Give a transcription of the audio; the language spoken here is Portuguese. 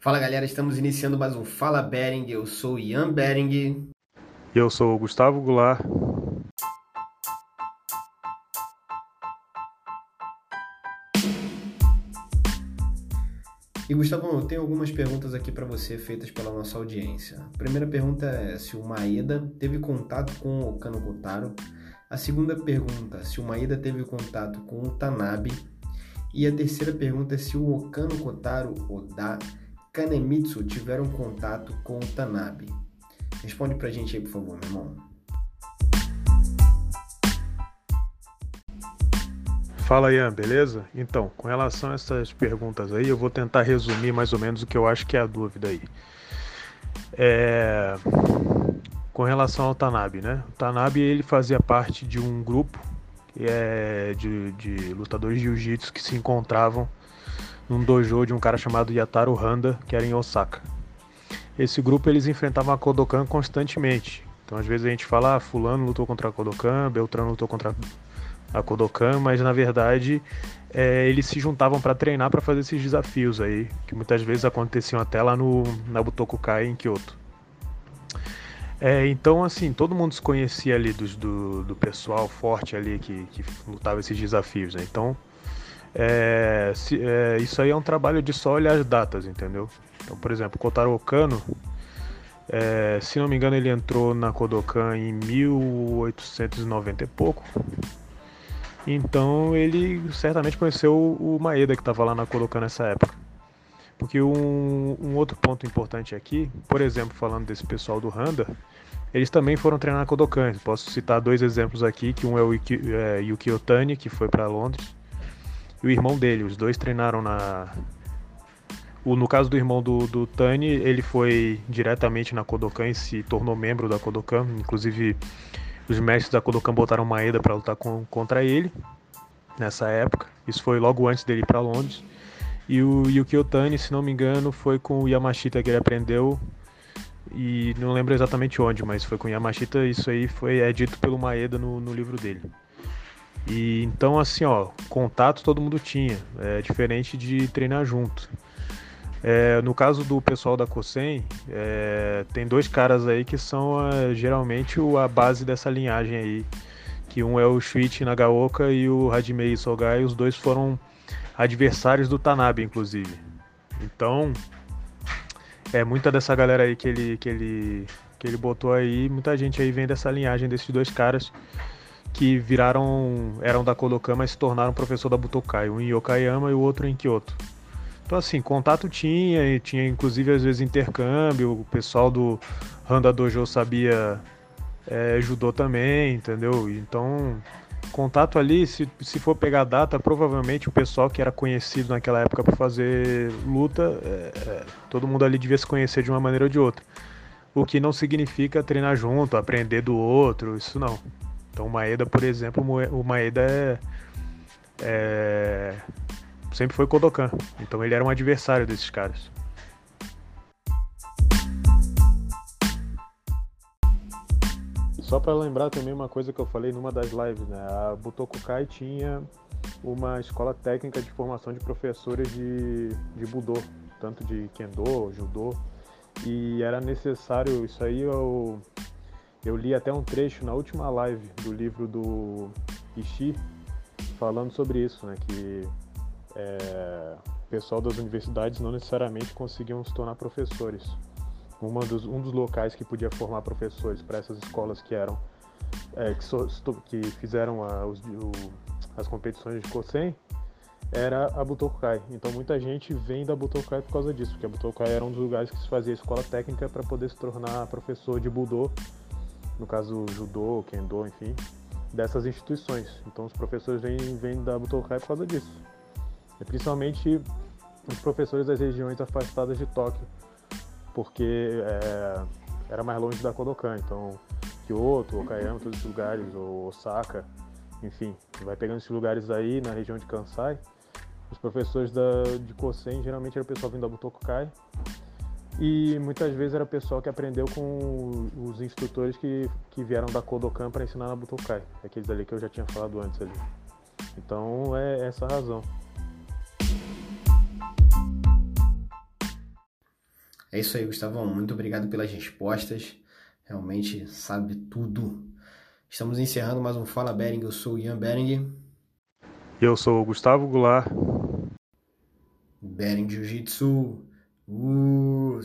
Fala galera, estamos iniciando mais um Fala Bering. Eu sou o Ian Bering. E eu sou o Gustavo Goulart. E Gustavo, eu tenho algumas perguntas aqui para você feitas pela nossa audiência. A primeira pergunta é se o Maeda teve contato com o Kano Kotaro. A segunda pergunta, se o Maeda teve contato com o Tanabe. E a terceira pergunta é se o Okano Kotaro Oda Kanemitsu tiveram contato com o Tanabe. Responde pra gente aí, por favor, meu irmão. Fala Ian, beleza? Então, com relação a essas perguntas aí, eu vou tentar resumir mais ou menos o que eu acho que é a dúvida aí. É... Com relação ao Tanabe, né? O Tanabe ele fazia parte de um grupo é, de, de lutadores de jiu-jitsu que se encontravam num dojo de um cara chamado Yataro Handa, que era em Osaka. Esse grupo eles enfrentavam a Kodokan constantemente. Então às vezes a gente fala, ah, fulano lutou contra a Kodokan, Beltrano lutou contra a Kodokan, mas na verdade é, eles se juntavam para treinar para fazer esses desafios aí, que muitas vezes aconteciam até lá no Nabutoku-kai em Kyoto. É, então, assim, todo mundo se conhecia ali do, do, do pessoal forte ali que, que lutava esses desafios, né? Então, é, se, é, isso aí é um trabalho de só olhar as datas, entendeu? Então, por exemplo, Kotaro Okano, é, se não me engano, ele entrou na Kodokan em 1890 e pouco. Então ele certamente conheceu o Maeda que estava lá na Kodokan nessa época. Porque um, um, outro ponto importante aqui, por exemplo, falando desse pessoal do Handa, eles também foram treinar na Kodokan. Posso citar dois exemplos aqui, que um é o Yuki, é, Yuki Otani, que foi para Londres, e o irmão dele. Os dois treinaram na... O, no caso do irmão do, do Tani, ele foi diretamente na Kodokan e se tornou membro da Kodokan. Inclusive, os mestres da Kodokan botaram Maeda para lutar com, contra ele nessa época. Isso foi logo antes dele ir para Londres. E o Yuki Otani, se não me engano, foi com o Yamashita que ele aprendeu. E não lembro exatamente onde, mas foi com o Yamashita. Isso aí foi é dito pelo Maeda no, no livro dele. E então assim, ó, contato todo mundo tinha, é diferente de treinar junto. É, no caso do pessoal da Kosen, é, tem dois caras aí que são é, geralmente a base dessa linhagem aí. Que um é o Shuichi Nagaoka e o Hajimei Sogai, os dois foram adversários do Tanabe, inclusive. Então, é muita dessa galera aí que ele, que ele, que ele botou aí, muita gente aí vem dessa linhagem desses dois caras que viraram, eram da Kodokan, mas se tornaram professor da Butokai, um em Yokoyama e o outro em Kyoto. Então, assim, contato tinha, e tinha inclusive às vezes intercâmbio, o pessoal do Handa Dojo sabia é, judô também, entendeu? Então, contato ali, se, se for pegar data, provavelmente o pessoal que era conhecido naquela época para fazer luta, é, é, todo mundo ali devia se conhecer de uma maneira ou de outra. O que não significa treinar junto, aprender do outro, isso não. Então o Maeda, por exemplo, o Maeda é, é sempre foi Kodokan. Então ele era um adversário desses caras. Só para lembrar também uma coisa que eu falei numa das lives, né? A Butokukai tinha uma escola técnica de formação de professores de, de Budô, tanto de Kendo, Judô, e era necessário, isso aí eu, eu li até um trecho na última live do livro do Ishii, falando sobre isso, né? Que é, o pessoal das universidades não necessariamente conseguiam se tornar professores. Uma dos, um dos locais que podia formar professores para essas escolas que eram é, que, so, que, fizeram a, os, o, as competições de Kosen era a Butokai. Então muita gente vem da Butokai por causa disso, porque a Butokai era um dos lugares que se fazia escola técnica para poder se tornar professor de Budô, no caso Judô, Kendo, enfim, dessas instituições. Então os professores vêm, vêm da Butokai por causa disso. E principalmente os professores das regiões afastadas de Tóquio, porque é, era mais longe da Kodokan, então Kyoto, Okayama, todos esses lugares, ou Osaka, enfim, vai pegando esses lugares aí na região de Kansai. Os professores da, de Kosen geralmente era o pessoal vindo da Butokukai e muitas vezes era o pessoal que aprendeu com os instrutores que, que vieram da Kodokan para ensinar na Butokai, aqueles ali que eu já tinha falado antes ali. Então é essa a razão. É isso aí, Gustavão. Muito obrigado pelas respostas. Realmente sabe tudo. Estamos encerrando mais um Fala Bering. Eu sou o Ian Bering. Eu sou o Gustavo Goulart. Bering Jiu-Jitsu. Ooh.